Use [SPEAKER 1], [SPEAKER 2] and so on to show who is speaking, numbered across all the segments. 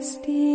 [SPEAKER 1] Christi.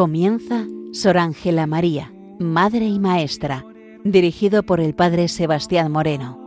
[SPEAKER 1] Comienza Sor Ángela María, Madre y Maestra, dirigido por el Padre Sebastián Moreno.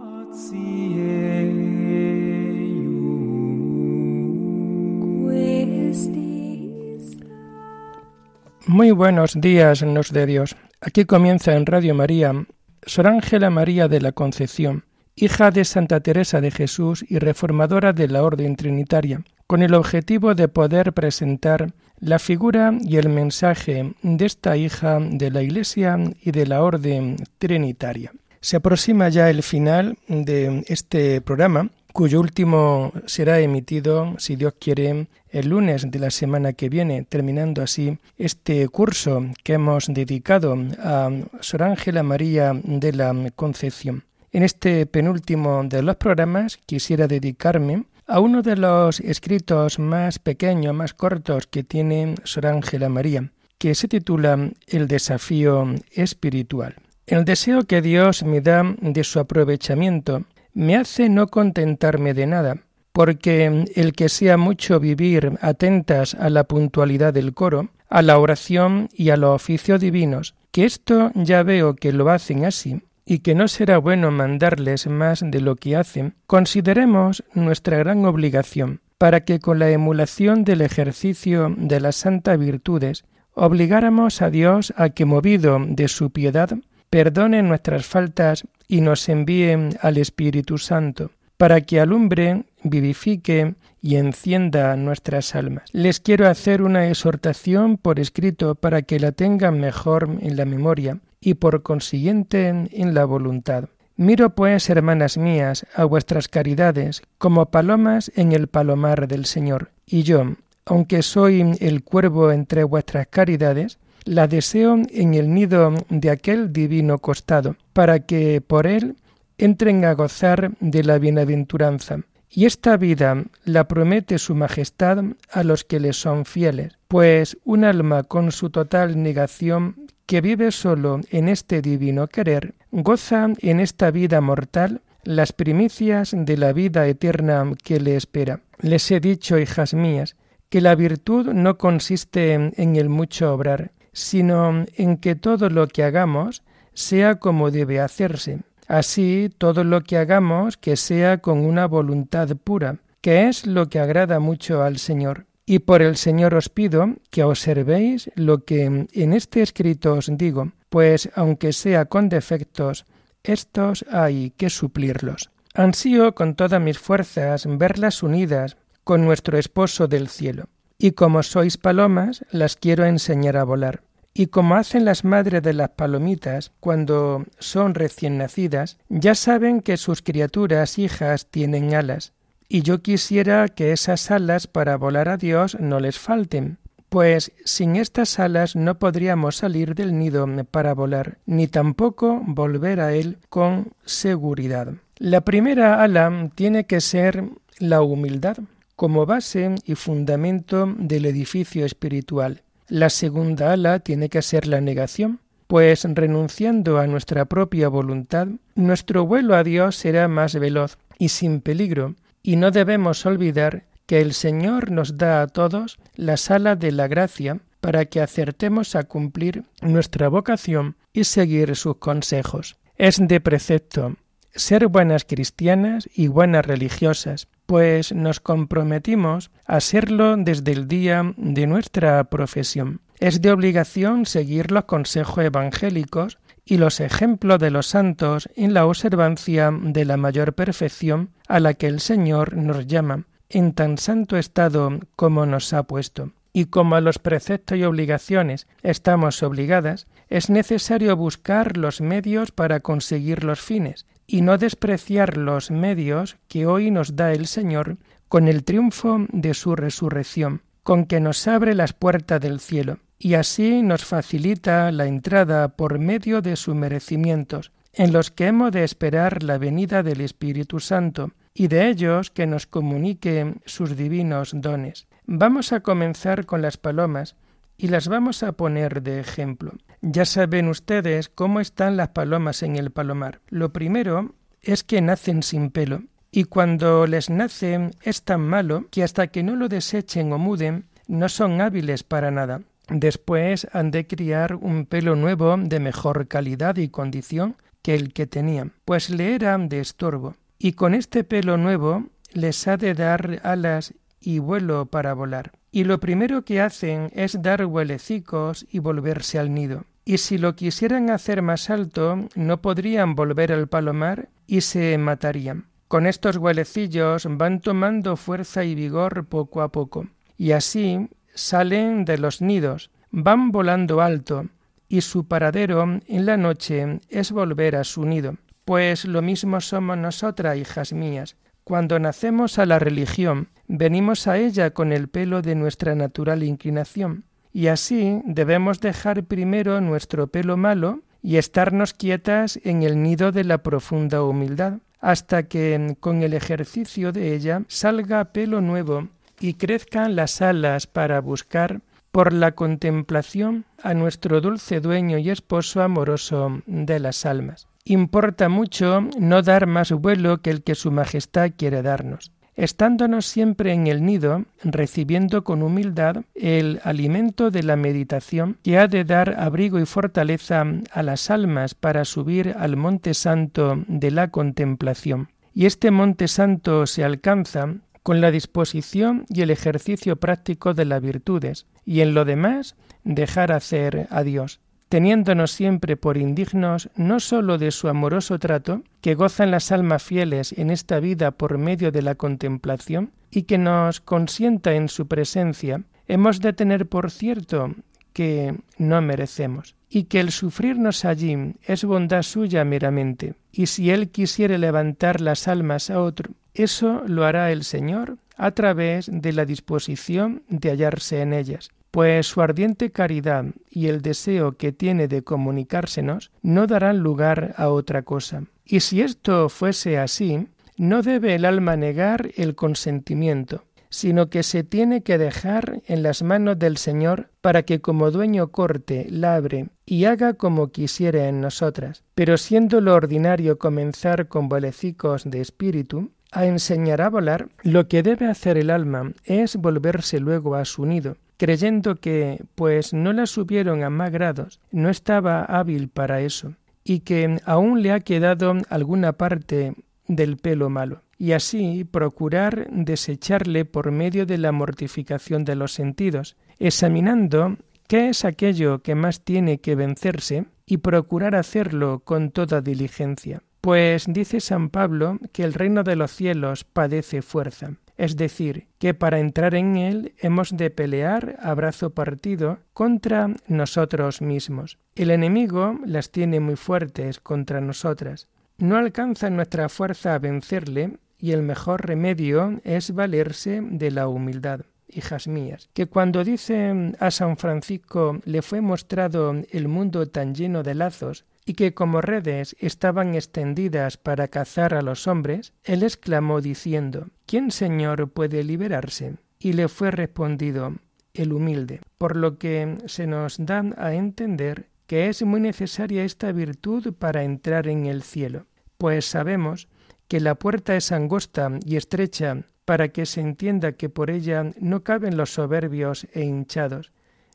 [SPEAKER 2] Muy buenos días, nos de Dios. Aquí comienza en Radio María Sor Ángela María de la Concepción, hija de Santa Teresa de Jesús y reformadora de la Orden Trinitaria, con el objetivo de poder presentar la figura y el mensaje de esta hija de la Iglesia y de la Orden Trinitaria. Se aproxima ya el final de este programa, cuyo último será emitido, si Dios quiere, el lunes de la semana que viene, terminando así este curso que hemos dedicado a Sor Ángela María de la Concepción. En este penúltimo de los programas quisiera dedicarme a uno de los escritos más pequeños, más cortos que tiene Sor Ángela María, que se titula El desafío espiritual. El deseo que Dios me da de su aprovechamiento me hace no contentarme de nada, porque el que sea mucho vivir atentas a la puntualidad del coro, a la oración y a los oficios divinos, que esto ya veo que lo hacen así, y que no será bueno mandarles más de lo que hacen, consideremos nuestra gran obligación para que con la emulación del ejercicio de las santas virtudes obligáramos a Dios a que, movido de su piedad, perdone nuestras faltas y nos envíe al Espíritu Santo, para que alumbre, vivifique y encienda nuestras almas. Les quiero hacer una exhortación por escrito para que la tengan mejor en la memoria y por consiguiente en la voluntad. Miro pues, hermanas mías, a vuestras caridades como palomas en el palomar del Señor, y yo, aunque soy el cuervo entre vuestras caridades, la deseo en el nido de aquel divino costado, para que por él entren a gozar de la bienaventuranza. Y esta vida la promete su majestad a los que le son fieles, pues un alma con su total negación que vive solo en este divino querer, goza en esta vida mortal las primicias de la vida eterna que le espera. Les he dicho, hijas mías, que la virtud no consiste en el mucho obrar, sino en que todo lo que hagamos sea como debe hacerse. Así, todo lo que hagamos que sea con una voluntad pura, que es lo que agrada mucho al Señor. Y por el Señor os pido que observéis lo que en este escrito os digo, pues aunque sea con defectos, estos hay que suplirlos. Ansío con todas mis fuerzas verlas unidas con nuestro esposo del cielo. Y como sois palomas, las quiero enseñar a volar. Y como hacen las madres de las palomitas cuando son recién nacidas, ya saben que sus criaturas hijas tienen alas, y yo quisiera que esas alas para volar a Dios no les falten, pues sin estas alas no podríamos salir del nido para volar, ni tampoco volver a él con seguridad. La primera ala tiene que ser la humildad, como base y fundamento del edificio espiritual. La segunda ala tiene que ser la negación, pues renunciando a nuestra propia voluntad, nuestro vuelo a Dios será más veloz y sin peligro, y no debemos olvidar que el Señor nos da a todos la sala de la gracia para que acertemos a cumplir nuestra vocación y seguir sus consejos. Es de precepto ser buenas cristianas y buenas religiosas, pues nos comprometimos a serlo desde el día de nuestra profesión. Es de obligación seguir los consejos evangélicos y los ejemplos de los santos en la observancia de la mayor perfección a la que el Señor nos llama, en tan santo estado como nos ha puesto. Y como a los preceptos y obligaciones estamos obligadas, es necesario buscar los medios para conseguir los fines, y no despreciar los medios que hoy nos da el Señor con el triunfo de su resurrección, con que nos abre las puertas del cielo, y así nos facilita la entrada por medio de sus merecimientos, en los que hemos de esperar la venida del Espíritu Santo, y de ellos que nos comunique sus divinos dones. Vamos a comenzar con las palomas, y las vamos a poner de ejemplo. Ya saben ustedes cómo están las palomas en el palomar. Lo primero es que nacen sin pelo, y cuando les nace es tan malo que hasta que no lo desechen o muden, no son hábiles para nada. Después han de criar un pelo nuevo de mejor calidad y condición que el que tenían, pues le era de estorbo, y con este pelo nuevo les ha de dar alas y vuelo para volar. Y lo primero que hacen es dar huelecicos y volverse al nido. Y si lo quisieran hacer más alto, no podrían volver al palomar y se matarían. Con estos huelecillos van tomando fuerza y vigor poco a poco. Y así salen de los nidos, van volando alto, y su paradero en la noche es volver a su nido. Pues lo mismo somos nosotras, hijas mías. Cuando nacemos a la religión, venimos a ella con el pelo de nuestra natural inclinación, y así debemos dejar primero nuestro pelo malo y estarnos quietas en el nido de la profunda humildad, hasta que con el ejercicio de ella salga pelo nuevo y crezcan las alas para buscar por la contemplación a nuestro dulce dueño y esposo amoroso de las almas. Importa mucho no dar más vuelo que el que Su Majestad quiere darnos estándonos siempre en el nido, recibiendo con humildad el alimento de la meditación que ha de dar abrigo y fortaleza a las almas para subir al monte santo de la contemplación. Y este monte santo se alcanza con la disposición y el ejercicio práctico de las virtudes, y en lo demás dejar hacer a Dios, teniéndonos siempre por indignos no sólo de su amoroso trato, que gozan las almas fieles en esta vida por medio de la contemplación, y que nos consienta en su presencia, hemos de tener por cierto que no merecemos, y que el sufrirnos allí es bondad suya meramente, y si Él quisiere levantar las almas a otro, eso lo hará el Señor a través de la disposición de hallarse en ellas, pues su ardiente caridad y el deseo que tiene de comunicársenos no darán lugar a otra cosa. Y si esto fuese así, no debe el alma negar el consentimiento, sino que se tiene que dejar en las manos del Señor para que como dueño corte, labre y haga como quisiere en nosotras. Pero siendo lo ordinario comenzar con bolecicos de espíritu, a enseñar a volar, lo que debe hacer el alma es volverse luego a su nido, creyendo que, pues no la subieron a más grados, no estaba hábil para eso, y que aún le ha quedado alguna parte del pelo malo, y así procurar desecharle por medio de la mortificación de los sentidos, examinando qué es aquello que más tiene que vencerse y procurar hacerlo con toda diligencia. Pues dice San Pablo que el reino de los cielos padece fuerza, es decir, que para entrar en él hemos de pelear a brazo partido contra nosotros mismos. El enemigo las tiene muy fuertes contra nosotras. No alcanza nuestra fuerza a vencerle y el mejor remedio es valerse de la humildad hijas mías, que cuando dice a San Francisco le fue mostrado el mundo tan lleno de lazos, y que como redes estaban extendidas para cazar a los hombres, él exclamó diciendo ¿Quién, Señor, puede liberarse? Y le fue respondido el humilde, por lo que se nos da a entender que es muy necesaria esta virtud para entrar en el cielo, pues sabemos que la puerta es angosta y estrecha para que se entienda que por ella no caben los soberbios e hinchados,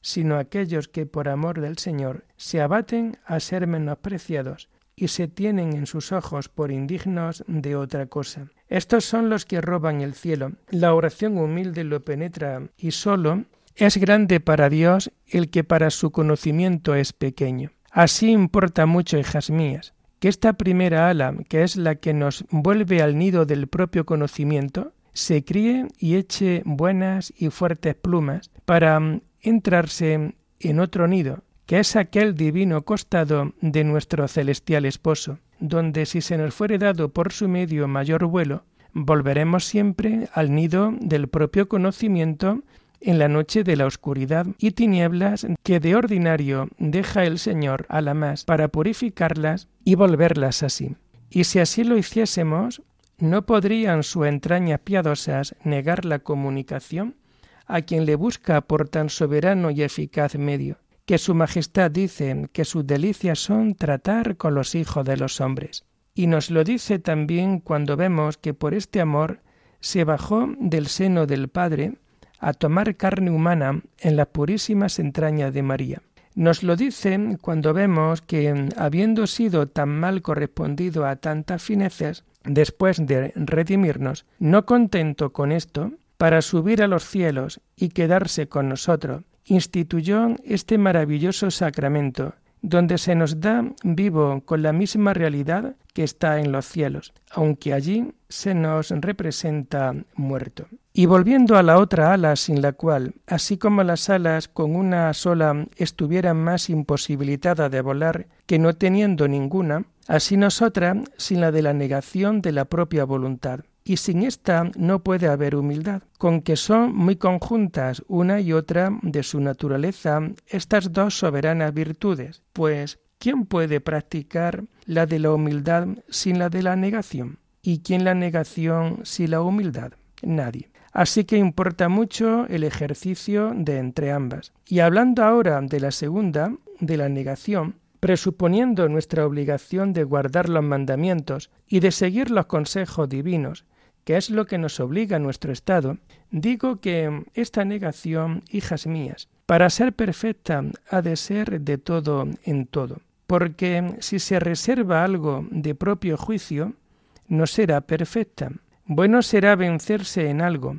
[SPEAKER 2] sino aquellos que por amor del Señor se abaten a ser menospreciados y se tienen en sus ojos por indignos de otra cosa. Estos son los que roban el cielo. La oración humilde lo penetra y solo es grande para Dios el que para su conocimiento es pequeño. Así importa mucho, hijas mías, que esta primera ala, que es la que nos vuelve al nido del propio conocimiento, se críe y eche buenas y fuertes plumas para entrarse en otro nido, que es aquel divino costado de nuestro celestial esposo, donde si se nos fuere dado por su medio mayor vuelo, volveremos siempre al nido del propio conocimiento en la noche de la oscuridad y tinieblas que de ordinario deja el Señor a la más para purificarlas y volverlas así. Y si así lo hiciésemos, ¿no podrían su entrañas piadosas negar la comunicación a quien le busca por tan soberano y eficaz medio? Que su Majestad dice que sus delicias son tratar con los hijos de los hombres. Y nos lo dice también cuando vemos que por este amor se bajó del seno del Padre a tomar carne humana en las purísimas entrañas de María. Nos lo dice cuando vemos que, habiendo sido tan mal correspondido a tantas fineces, después de redimirnos, no contento con esto, para subir a los cielos y quedarse con nosotros, instituyó este maravilloso sacramento, donde se nos da vivo con la misma realidad que está en los cielos, aunque allí se nos representa muerto. Y volviendo a la otra ala sin la cual, así como las alas con una sola estuvieran más imposibilitadas de volar que no teniendo ninguna, así nosotras sin la de la negación de la propia voluntad. Y sin esta no puede haber humildad, con que son muy conjuntas una y otra de su naturaleza estas dos soberanas virtudes, pues ¿quién puede practicar la de la humildad sin la de la negación? ¿Y quién la negación sin la humildad? Nadie. Así que importa mucho el ejercicio de entre ambas. Y hablando ahora de la segunda, de la negación, presuponiendo nuestra obligación de guardar los mandamientos y de seguir los consejos divinos, que es lo que nos obliga a nuestro estado, digo que esta negación, hijas mías, para ser perfecta ha de ser de todo en todo, porque si se reserva algo de propio juicio, no será perfecta. Bueno será vencerse en algo,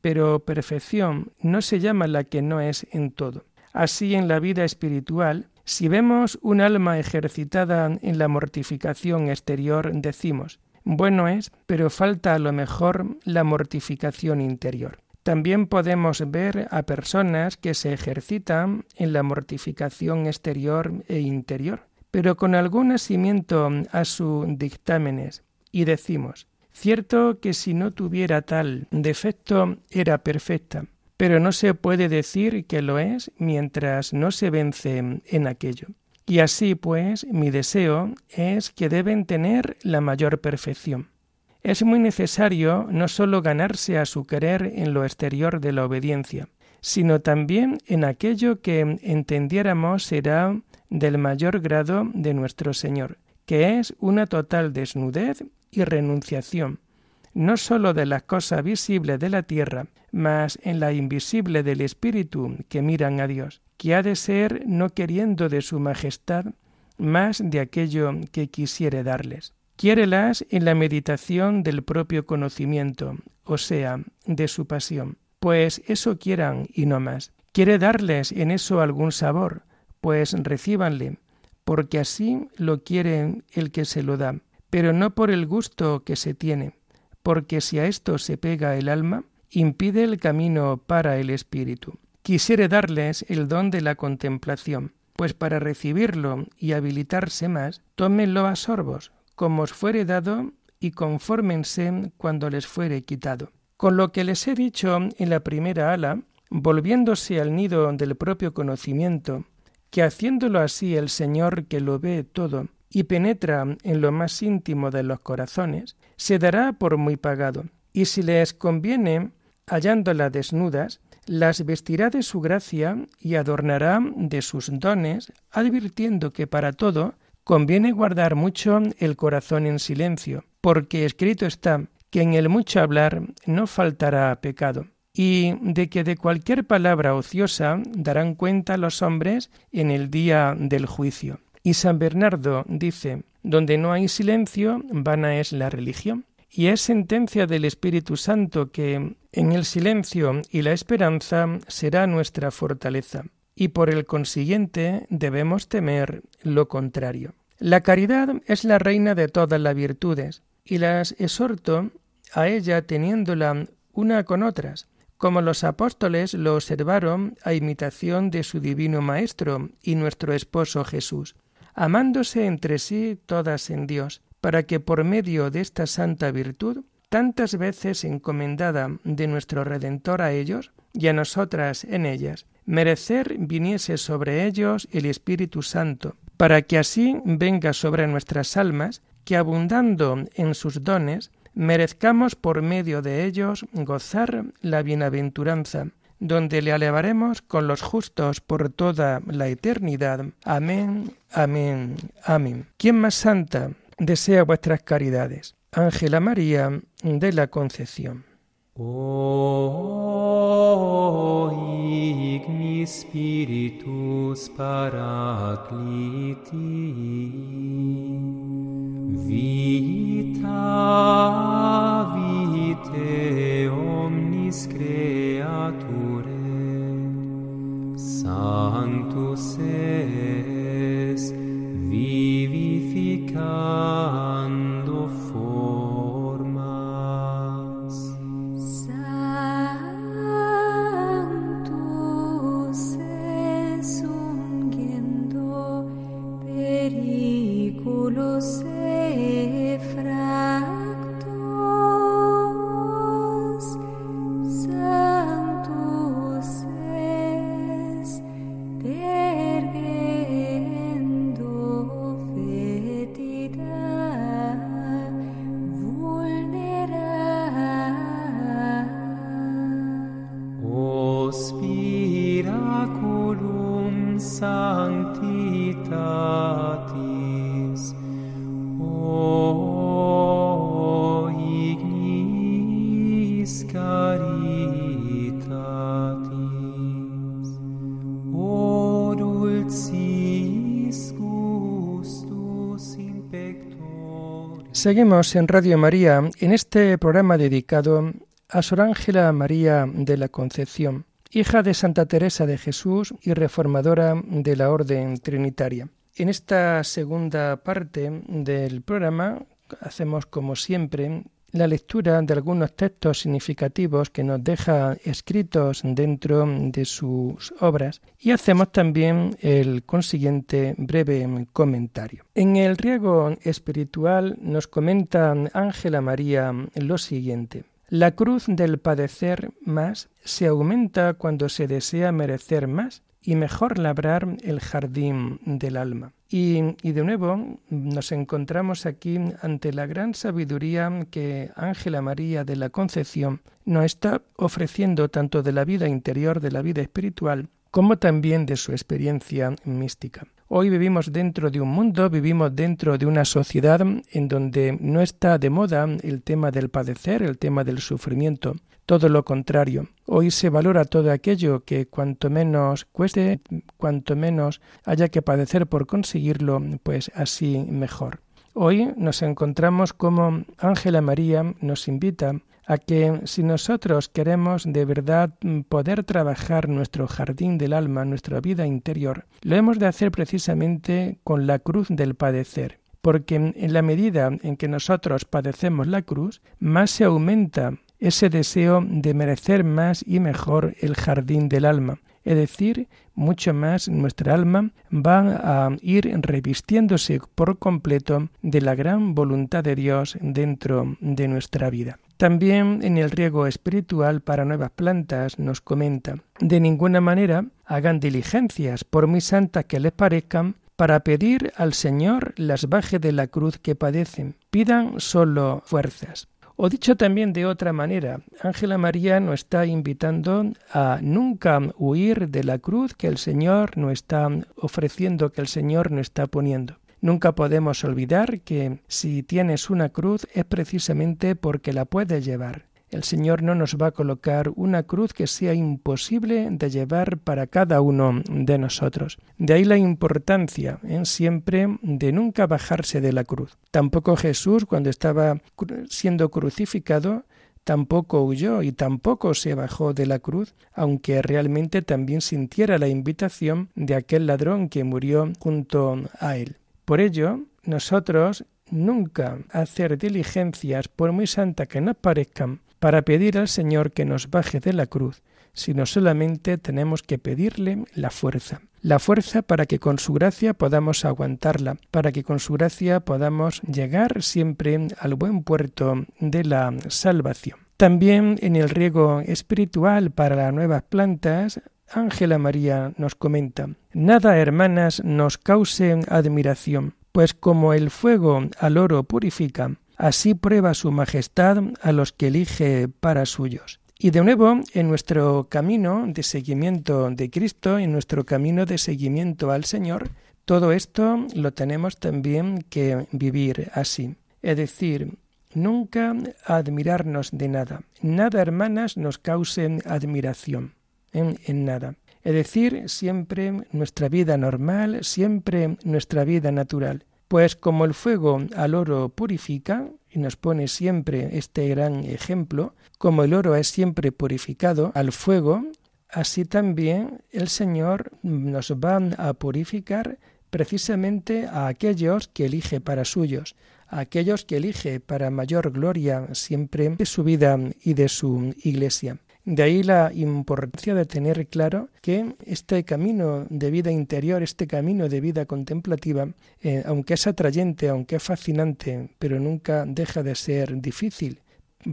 [SPEAKER 2] pero perfección no se llama la que no es en todo. Así en la vida espiritual, si vemos un alma ejercitada en la mortificación exterior, decimos, bueno es, pero falta a lo mejor la mortificación interior. También podemos ver a personas que se ejercitan en la mortificación exterior e interior, pero con algún nacimiento a sus dictámenes, y decimos, cierto que si no tuviera tal defecto era perfecta, pero no se puede decir que lo es mientras no se vence en aquello. Y así pues mi deseo es que deben tener la mayor perfección. Es muy necesario no sólo ganarse a su querer en lo exterior de la obediencia, sino también en aquello que entendiéramos será del mayor grado de nuestro Señor, que es una total desnudez y renunciación, no sólo de las cosas visibles de la tierra, mas en la invisible del Espíritu que miran a Dios que ha de ser no queriendo de su majestad más de aquello que quisiere darles. Quiérelas en la meditación del propio conocimiento, o sea, de su pasión, pues eso quieran y no más. Quiere darles en eso algún sabor, pues recíbanle, porque así lo quiere el que se lo da, pero no por el gusto que se tiene, porque si a esto se pega el alma, impide el camino para el espíritu quisiere darles el don de la contemplación, pues para recibirlo y habilitarse más, tómenlo a sorbos, como os fuere dado, y confórmense cuando les fuere quitado. Con lo que les he dicho en la primera ala, volviéndose al nido del propio conocimiento, que haciéndolo así el Señor que lo ve todo y penetra en lo más íntimo de los corazones, se dará por muy pagado, y si les conviene, hallándolas desnudas, las vestirá de su gracia y adornará de sus dones, advirtiendo que para todo conviene guardar mucho el corazón en silencio, porque escrito está que en el mucho hablar no faltará pecado, y de que de cualquier palabra ociosa darán cuenta los hombres en el día del juicio. Y San Bernardo dice, donde no hay silencio, vana es la religión. Y es sentencia del Espíritu Santo que en el silencio y la esperanza será nuestra fortaleza, y por el consiguiente debemos temer lo contrario. La caridad es la reina de todas las virtudes, y las exhorto a ella teniéndola una con otras, como los apóstoles lo observaron a imitación de su divino Maestro y nuestro esposo Jesús. amándose entre sí todas en Dios, para que por medio de esta santa virtud, tantas veces encomendada de nuestro Redentor a ellos y a nosotras en ellas, merecer viniese sobre ellos el Espíritu Santo, para que así venga sobre nuestras almas, que abundando en sus dones, merezcamos por medio de ellos gozar la bienaventuranza, donde le alabaremos con los justos por toda la eternidad. Amén, amén, amén. ¿Quién más santa desea vuestras caridades? Ángela María de la Concepción.
[SPEAKER 3] O igni spiritus paracliti
[SPEAKER 2] Seguimos en Radio María en este programa dedicado a Sor Ángela María de la Concepción, hija de Santa Teresa de Jesús y reformadora de la Orden Trinitaria. En esta segunda parte del programa hacemos como siempre la lectura de algunos textos significativos que nos deja escritos dentro de sus obras y hacemos también el consiguiente breve comentario. En el riego espiritual nos comenta Ángela María lo siguiente. La cruz del padecer más se aumenta cuando se desea merecer más y mejor labrar el jardín del alma. Y, de nuevo nos encontramos aquí ante la gran sabiduría que Ángela María de la Concepción nos está ofreciendo tanto de la vida interior, de la vida espiritual, como también de su experiencia mística. Hoy vivimos dentro de un mundo, vivimos dentro de una sociedad en donde no está de moda el tema del padecer, el tema del sufrimiento. Todo lo contrario. Hoy se valora todo aquello que cuanto menos cueste, cuanto menos haya que padecer por conseguirlo, pues así mejor. Hoy nos encontramos como Ángela María nos invita a que si nosotros queremos de verdad poder trabajar nuestro jardín del alma, nuestra vida interior, lo hemos de hacer precisamente con la cruz del padecer, porque en la medida en que nosotros padecemos la cruz, más se aumenta ese deseo de merecer más y mejor el jardín del alma, es decir, mucho más nuestra alma va a ir revistiéndose por completo de la gran voluntad de Dios dentro de nuestra vida. También en el riego espiritual para nuevas plantas nos comenta, de ninguna manera hagan diligencias, por muy santas que les parezcan, para pedir al Señor las baje de la cruz que padecen. Pidan solo fuerzas. O dicho también de otra manera, Ángela María nos está invitando a nunca huir de la cruz que el Señor nos está ofreciendo, que el Señor nos está poniendo. Nunca podemos olvidar que si tienes una cruz es precisamente porque la puedes llevar. El Señor no nos va a colocar una cruz que sea imposible de llevar para cada uno de nosotros. De ahí la importancia en siempre de nunca bajarse de la cruz. Tampoco Jesús, cuando estaba siendo crucificado, tampoco huyó y tampoco se bajó de la cruz, aunque realmente también sintiera la invitación de aquel ladrón que murió junto a él. Por ello, nosotros nunca hacer diligencias, por muy santa que nos parezcan, para pedir al Señor que nos baje de la cruz, sino solamente tenemos que pedirle la fuerza. La fuerza para que con su gracia podamos aguantarla, para que con su gracia podamos llegar siempre al buen puerto de la salvación. También en el riego espiritual para las nuevas plantas, Ángela María nos comenta, Nada, hermanas, nos cause admiración, pues como el fuego al oro purifica, así prueba su majestad a los que elige para suyos. Y de nuevo, en nuestro camino de seguimiento de Cristo, en nuestro camino de seguimiento al Señor, todo esto lo tenemos también que vivir así. Es decir, nunca admirarnos de nada. Nada, hermanas, nos cause admiración en, en nada. Es decir, siempre nuestra vida normal, siempre nuestra vida natural. Pues como el fuego al oro purifica, y nos pone siempre este gran ejemplo, como el oro es siempre purificado al fuego, así también el Señor nos va a purificar precisamente a aquellos que elige para suyos, a aquellos que elige para mayor gloria siempre de su vida y de su iglesia. De ahí la importancia de tener claro que este camino de vida interior, este camino de vida contemplativa, eh, aunque es atrayente, aunque es fascinante, pero nunca deja de ser difícil,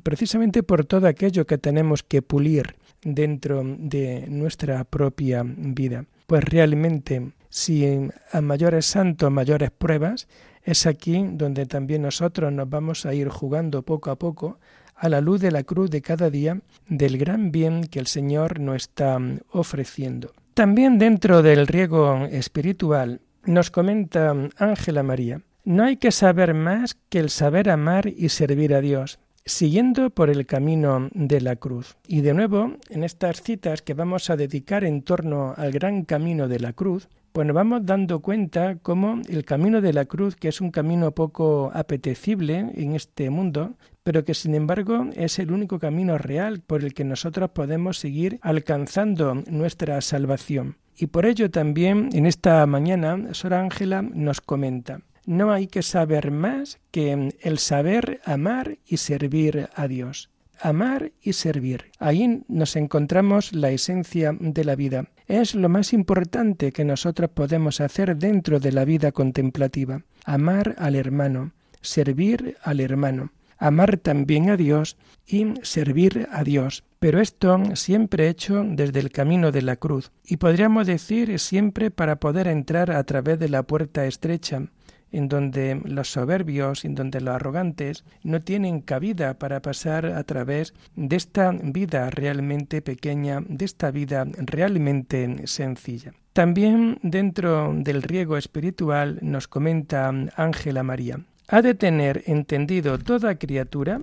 [SPEAKER 2] precisamente por todo aquello que tenemos que pulir dentro de nuestra propia vida. Pues realmente, si a mayores santos, mayores pruebas, es aquí donde también nosotros nos vamos a ir jugando poco a poco a la luz de la cruz de cada día del gran bien que el Señor nos está ofreciendo. También dentro del riego espiritual nos comenta Ángela María, no hay que saber más que el saber amar y servir a Dios, siguiendo por el camino de la cruz. Y de nuevo, en estas citas que vamos a dedicar en torno al gran camino de la cruz, pues nos vamos dando cuenta cómo el camino de la cruz, que es un camino poco apetecible en este mundo, pero que sin embargo es el único camino real por el que nosotros podemos seguir alcanzando nuestra salvación. Y por ello también en esta mañana Sor Ángela nos comenta, no hay que saber más que el saber amar y servir a Dios amar y servir. Ahí nos encontramos la esencia de la vida. Es lo más importante que nosotros podemos hacer dentro de la vida contemplativa. Amar al hermano, servir al hermano, amar también a Dios y servir a Dios. Pero esto siempre hecho desde el camino de la cruz, y podríamos decir siempre para poder entrar a través de la puerta estrecha, en donde los soberbios, en donde los arrogantes no tienen cabida para pasar a través de esta vida realmente pequeña, de esta vida realmente sencilla. También dentro del riego espiritual nos comenta Ángela María, ha de tener entendido toda criatura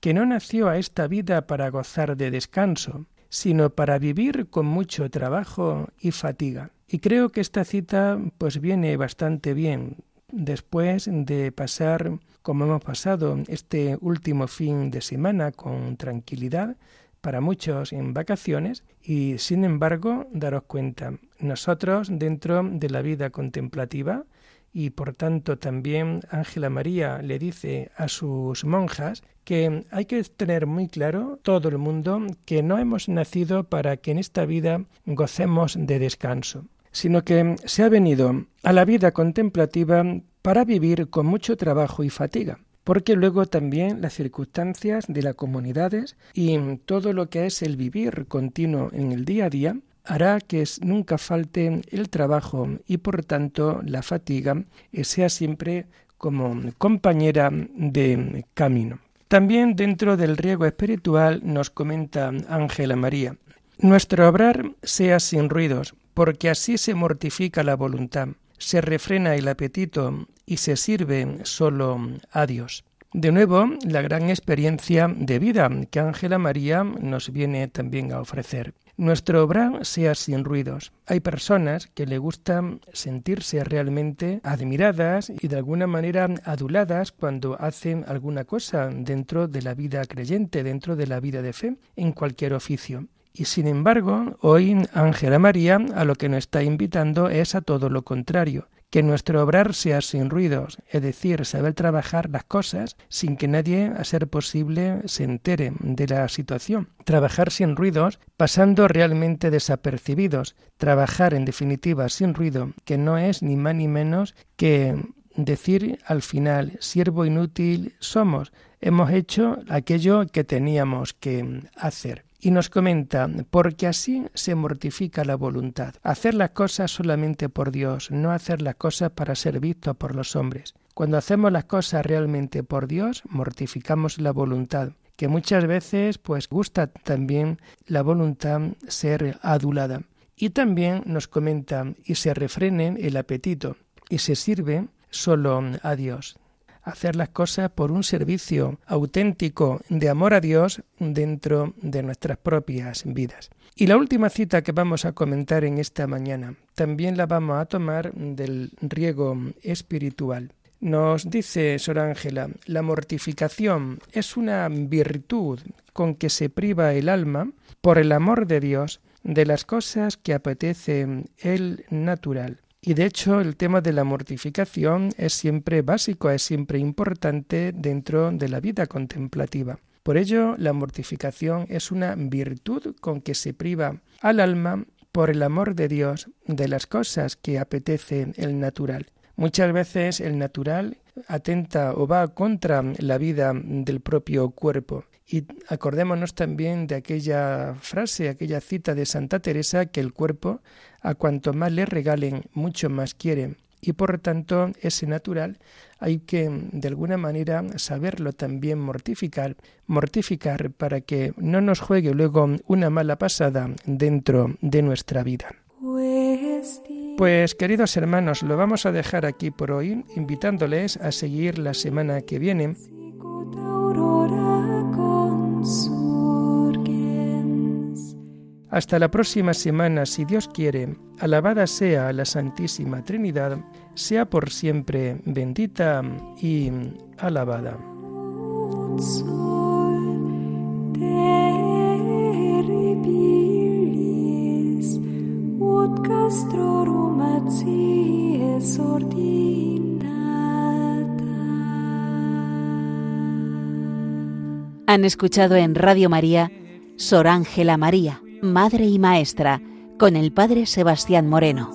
[SPEAKER 2] que no nació a esta vida para gozar de descanso, sino para vivir con mucho trabajo y fatiga. Y creo que esta cita pues viene bastante bien, después de pasar, como hemos pasado este último fin de semana con tranquilidad, para muchos en vacaciones, y sin embargo daros cuenta, nosotros dentro de la vida contemplativa, y por tanto también Ángela María le dice a sus monjas que hay que tener muy claro todo el mundo que no hemos nacido para que en esta vida gocemos de descanso sino que se ha venido a la vida contemplativa para vivir con mucho trabajo y fatiga, porque luego también las circunstancias de las comunidades y todo lo que es el vivir continuo en el día a día hará que nunca falte el trabajo y por tanto la fatiga sea siempre como compañera de camino. También dentro del riego espiritual nos comenta Ángela María, nuestro obrar sea sin ruidos, porque así se mortifica la voluntad, se refrena el apetito y se sirve solo a Dios. De nuevo, la gran experiencia de vida que Ángela María nos viene también a ofrecer. Nuestro obrar sea sin ruidos. Hay personas que le gustan sentirse realmente admiradas y de alguna manera aduladas cuando hacen alguna cosa dentro de la vida creyente, dentro de la vida de fe, en cualquier oficio. Y sin embargo, hoy Ángela María a lo que nos está invitando es a todo lo contrario, que nuestro obrar sea sin ruidos, es decir, saber trabajar las cosas sin que nadie, a ser posible, se entere de la situación. Trabajar sin ruidos, pasando realmente desapercibidos. Trabajar, en definitiva, sin ruido, que no es ni más ni menos que decir al final, siervo inútil somos, hemos hecho aquello que teníamos que hacer. Y nos comenta, porque así se mortifica la voluntad. Hacer las cosas solamente por Dios, no hacer las cosas para ser vistos por los hombres. Cuando hacemos las cosas realmente por Dios, mortificamos la voluntad, que muchas veces pues gusta también la voluntad ser adulada. Y también nos comenta, y se refrene el apetito, y se sirve solo a Dios hacer las cosas por un servicio auténtico de amor a Dios dentro de nuestras propias vidas. Y la última cita que vamos a comentar en esta mañana también la vamos a tomar del riego espiritual. Nos dice Sor Ángela, la mortificación es una virtud con que se priva el alma, por el amor de Dios, de las cosas que apetece el natural y de hecho el tema de la mortificación es siempre básico, es siempre importante dentro de la vida contemplativa. Por ello, la mortificación es una virtud con que se priva al alma por el amor de Dios de las cosas que apetece el natural. Muchas veces el natural atenta o va contra la vida del propio cuerpo. Y acordémonos también de aquella frase, aquella cita de Santa Teresa, que el cuerpo, a cuanto más le regalen, mucho más quiere. Y por tanto, ese natural hay que, de alguna manera, saberlo también mortificar, mortificar para que no nos juegue luego una mala pasada dentro de nuestra vida. Pues queridos hermanos, lo vamos a dejar aquí por hoy, invitándoles a seguir la semana que viene Hasta la próxima semana, si Dios quiere, alabada sea la Santísima Trinidad, sea por siempre bendita y alabada.
[SPEAKER 1] Han escuchado en Radio María Sor Ángela María, Madre y Maestra, con el Padre Sebastián Moreno.